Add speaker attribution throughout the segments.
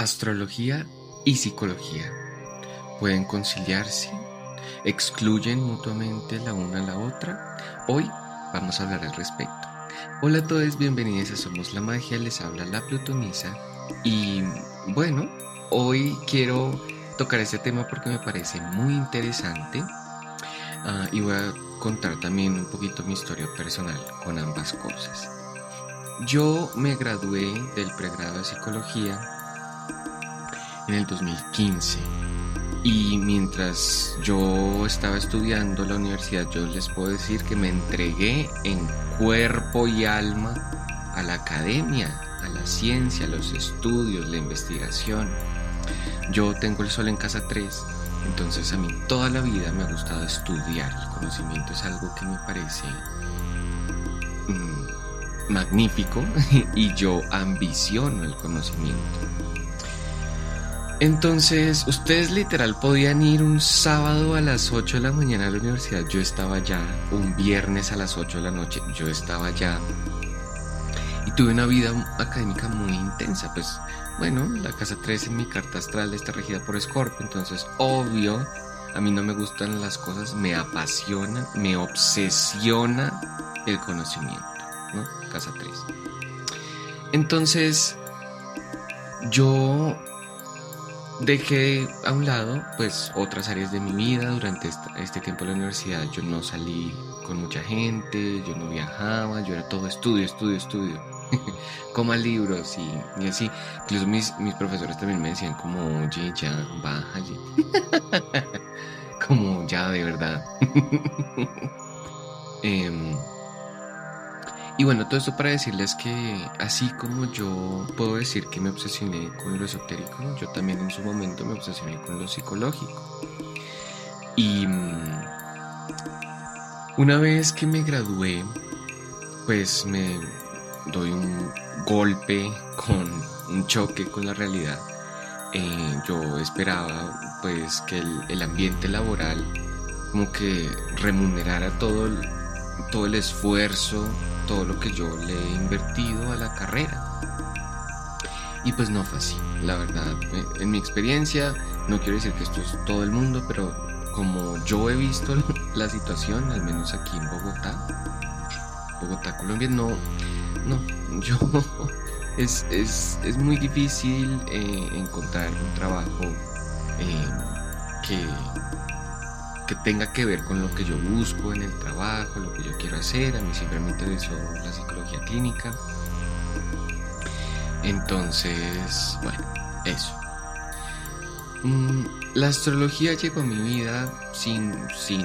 Speaker 1: Astrología y psicología pueden conciliarse, excluyen mutuamente la una a la otra. Hoy vamos a hablar al respecto. Hola a todos, bienvenidos a Somos la Magia, les habla la Plutonisa y bueno, hoy quiero tocar este tema porque me parece muy interesante ah, y voy a contar también un poquito mi historia personal con ambas cosas. Yo me gradué del pregrado de psicología en el 2015. Y mientras yo estaba estudiando la universidad, yo les puedo decir que me entregué en cuerpo y alma a la academia, a la ciencia, a los estudios, la investigación. Yo tengo el sol en casa 3, entonces a mí toda la vida me ha gustado estudiar. El conocimiento es algo que me parece mm, magnífico y yo ambiciono el conocimiento. Entonces, ustedes literal podían ir un sábado a las 8 de la mañana a la universidad, yo estaba allá, un viernes a las 8 de la noche, yo estaba allá. Y tuve una vida académica muy intensa, pues bueno, la casa 3 en mi carta astral está regida por Scorpio, entonces obvio, a mí no me gustan las cosas, me apasiona, me obsesiona el conocimiento, ¿no? Casa 3. Entonces, yo dejé a un lado pues otras áreas de mi vida. Durante este tiempo en la universidad yo no salí con mucha gente yo no viajaba yo era todo estudio estudio estudio. Coma libros y, así. Incluso mis, mis profesores también me decían como oye ya bájale como ya de verdad eh, y bueno, todo esto para decirles que así como yo puedo decir que me obsesioné con lo esotérico, yo también en su momento me obsesioné con lo psicológico. Y mm, una vez que me gradué, pues me doy un golpe con un choque con la realidad. Eh, yo esperaba pues que el, ambiente laboral como que remunerara todo todo el esfuerzo todo lo que yo le he invertido a la carrera. Y pues no fue así, la verdad. En mi experiencia, no quiero decir que esto es todo el mundo, pero como yo he visto la situación, al menos aquí en Bogotá, Bogotá, Colombia, no, no, yo, es, es, es muy difícil eh, encontrar un trabajo eh, que que tenga que ver con lo que yo busco en el trabajo, lo que yo quiero hacer. A mí siempre me interesó la psicología clínica. Entonces, bueno, eso. Mm, la astrología llegó a mi vida sin, sin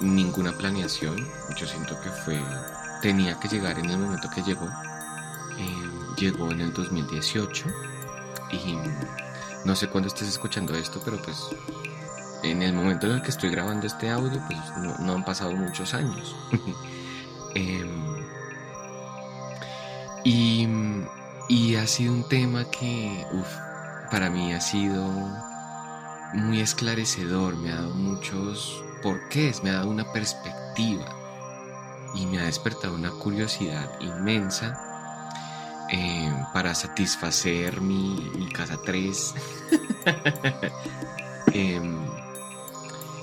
Speaker 1: ninguna planeación. Yo siento que fue, tenía que llegar en el momento que llegó. Eh, llegó en el 2018 y no sé cuándo estés escuchando esto, pero pues en el momento en el que estoy grabando este audio, pues no, han pasado muchos años. Em, y, ha sido un tema que, para mí ha sido muy esclarecedor, me ha dado muchos porqués, me ha dado una perspectiva y me ha despertado una curiosidad inmensa em, para satisfacer mi, mi casa 3.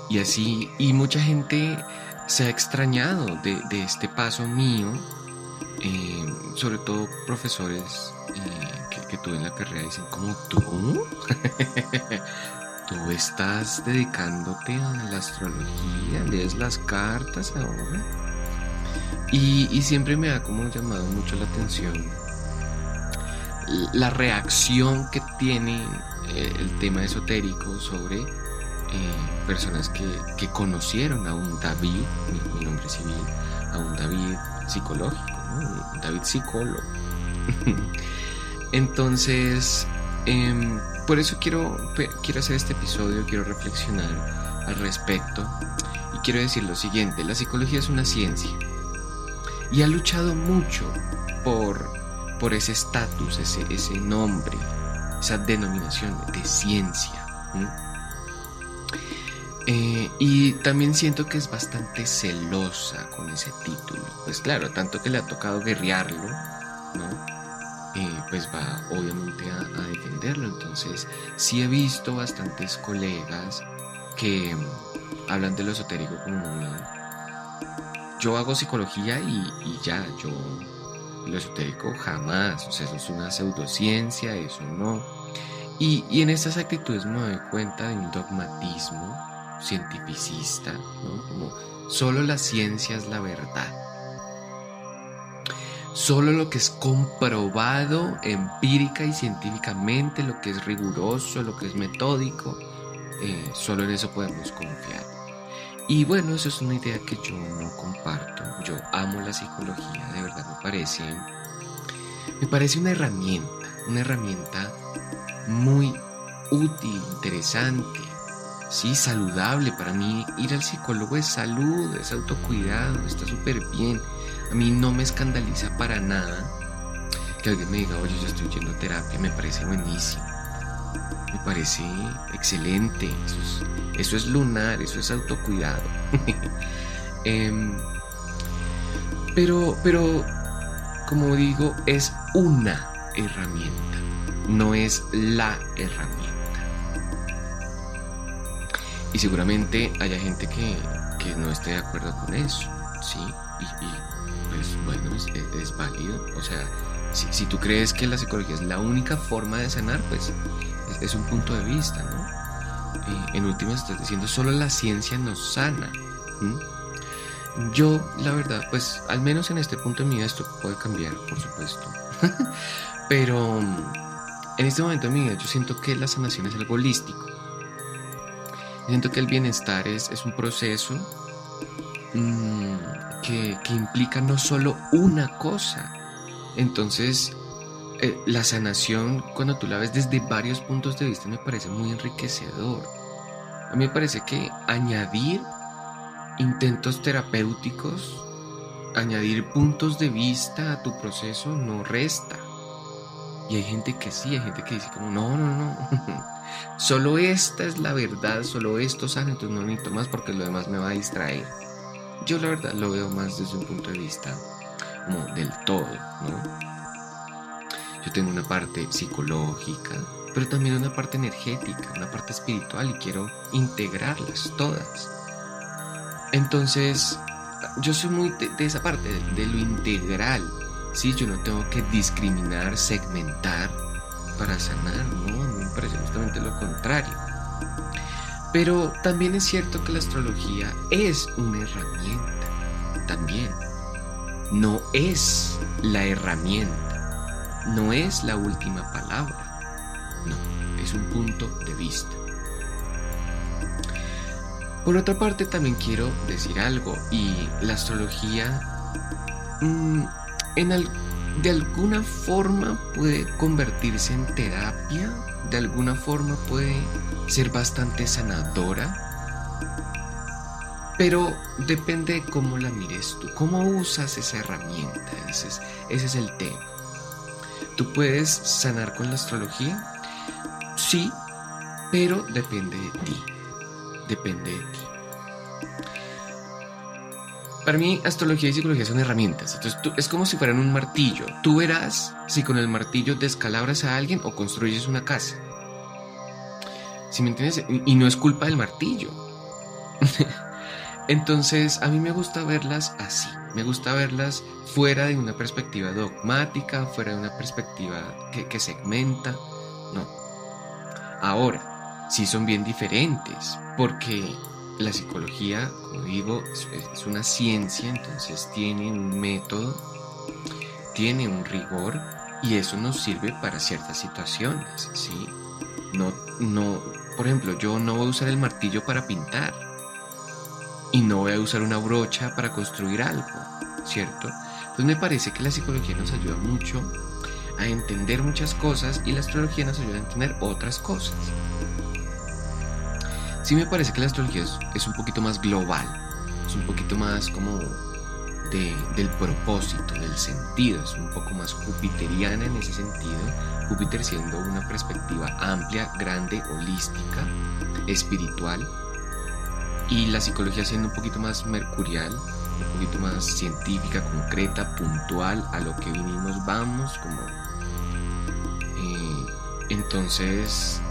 Speaker 1: Y así, y mucha gente se ha extrañado de, este paso mío, eh, sobre todo profesores eh, que, tuve en la carrera dicen, como tú, tú estás dedicándote a la astrología, lees las cartas ahora. Y, siempre me ha como llamado mucho la atención la reacción que tiene eh, el tema esotérico sobre eh, personas que, conocieron a un David, mi, nombre civil, a un David psicológico, un David psicólogo. Entonces, em, por eso quiero, quiero hacer este episodio, quiero reflexionar al respecto y quiero decir lo siguiente, la psicología es una ciencia y ha luchado mucho por, por ese estatus, ese, ese nombre, esa denominación de ciencia. Eh, y también siento que es bastante celosa con ese título. Pues claro, tanto que le ha tocado guerrearlo, ¿no? Eh, pues va obviamente a, defenderlo. Entonces, sí he visto bastantes colegas que hablan de lo esotérico como Yo hago psicología y, y ya, yo lo esotérico jamás, o sea, eso es una pseudociencia, eso no. Y, y en estas actitudes me doy cuenta de un dogmatismo cientificista. Como solo la ciencia es la verdad. Solo lo que es comprobado empírica y científicamente, lo que es riguroso, lo que es metódico, eh, solo en eso podemos confiar. Y bueno, eso es una idea que yo no comparto. Yo amo la psicología, de verdad me parece, me parece una herramienta, una herramienta muy útil, interesante, sí, saludable. Para mí ir al psicólogo es salud, es autocuidado, está súper bien. A mí no me escandaliza para nada que alguien me diga, oye, yo estoy yendo terapia, me parece buenísimo. Me parece excelente. Eso es, eso es lunar, eso es autocuidado. Em, pero, pero, como digo, es una herramienta, no es la herramienta. Y seguramente haya gente que, que no esté de acuerdo con eso, ¿sí? Y, pues bueno, es, válido. O sea, si, tú crees que la psicología es la única forma de sanar, pues es, un punto de vista, ¿no? En últimas estás diciendo, solo la ciencia nos sana. Yo, la verdad, pues al menos en este punto de mi vida esto puede cambiar, por supuesto. Pero en este momento de mi vida yo siento que la sanación es algo holístico. Siento que el bienestar es, es un proceso mm, que, que implica no solo una cosa. Entonces, eh, la sanación, cuando tú la ves desde varios puntos de vista, me parece muy enriquecedor. A mí me parece que añadir intentos terapéuticos, añadir puntos de vista a tu proceso no resta. Y hay gente que sí, hay gente que dice como, no, no, no, solo esta es la verdad, solo esto sale, entonces no necesito más porque lo demás me va a distraer. Yo la verdad lo veo más desde un punto de vista como del todo, ¿no? Yo tengo una parte psicológica, pero también una parte energética, una parte espiritual y quiero integrarlas todas. Entonces, yo soy muy de, esa parte, de, lo integral. Sí, yo no tengo que discriminar, segmentar para sanar, no, me parece justamente lo contrario. Pero también es cierto que la astrología es una herramienta, también. No es la herramienta no es la última palabra. No, es un punto de vista. Por otra parte, también quiero decir algo, y la astrología mm, de alguna forma puede convertirse en terapia, de alguna forma puede ser bastante sanadora, pero depende de cómo la mires tú, cómo usas esa herramienta, ese es el tema. ¿Tú puedes sanar con la astrología? Sí, pero depende de ti. Depende de ti. Para mí, astrología y psicología son herramientas. Entonces, es como si fueran un martillo. Tú verás si con el martillo descalabras a alguien o construyes una casa. ¿Sí me entiendes? Y no es culpa del martillo. Entonces, a mí me gusta verlas así. Me gusta verlas fuera de una perspectiva dogmática, fuera de una perspectiva que, segmenta. No. Ahora, sí son bien diferentes, porque la psicología, como digo, es, una ciencia, entonces tiene un método, tiene un rigor y eso nos sirve para ciertas situaciones, ¿sí? No, no, por ejemplo, yo no voy a usar el martillo para pintar y no voy a usar una brocha para construir algo, ¿cierto? Entonces me parece que la psicología nos ayuda mucho a entender muchas cosas y la astrología nos ayuda a entender otras cosas. Sí me parece que la astrología es, un poquito más global, es un poquito más como del propósito, del sentido, es un poco más jupiteriana en ese sentido, Júpiter siendo una perspectiva amplia, grande, holística, espiritual, y la psicología siendo un poquito más mercurial, un poquito más científica, concreta, puntual, a lo que vinimos vamos, como... Eh, Entonces,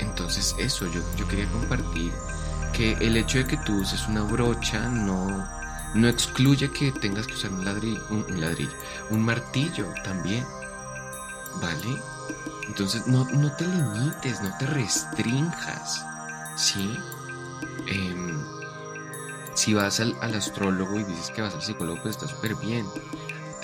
Speaker 1: entonces eso, yo, yo quería compartir que el hecho de que tú uses una brocha no, no excluye que tengas que usar un ladrillo, un, ladrillo, un martillo también. ¿Vale? Entonces no, no te limites, no te restrinjas. ¿Sí? Em, si vas al, al, astrólogo y dices que vas al psicólogo, pues está súper bien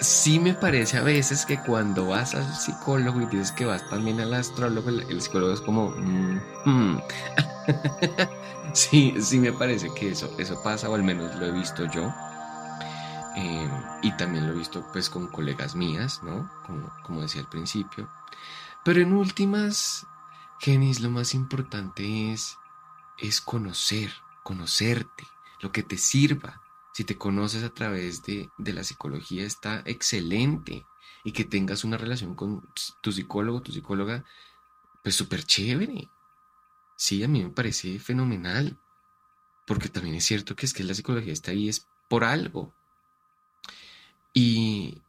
Speaker 1: sí me parece a veces que cuando vas al psicólogo y dices que vas también al astrólogo, el, psicólogo es como... Mm, mm". sí, sí me parece que eso, eso pasa, o al menos lo he visto yo. Em, y también lo he visto pues con colegas mías, ¿no? Como, como decía al principio. Pero en últimas, Genis, lo más importante es, es conocer, conocerte, lo que te sirva si te conoces a través de, la psicología, está excelente. Y que tengas una relación con tu psicólogo, tu psicóloga, pues súper chévere. Sí, a mí me parece fenomenal. Porque también es cierto que es que la psicología está ahí es por algo. Y,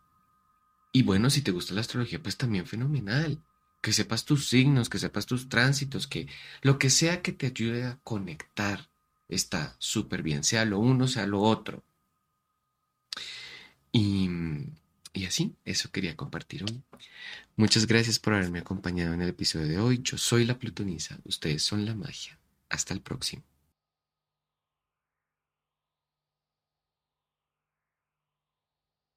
Speaker 1: y bueno, si te gusta la astrología, pues también fenomenal. Que sepas tus signos, que sepas tus tránsitos, que lo que sea que te ayude a conectar está súper bien, sea lo uno, sea lo otro. Y, y así, eso quería compartir hoy. Muchas gracias por haberme acompañado en el episodio de hoy. Yo soy la Plutonisa, ustedes son la magia. Hasta el próximo.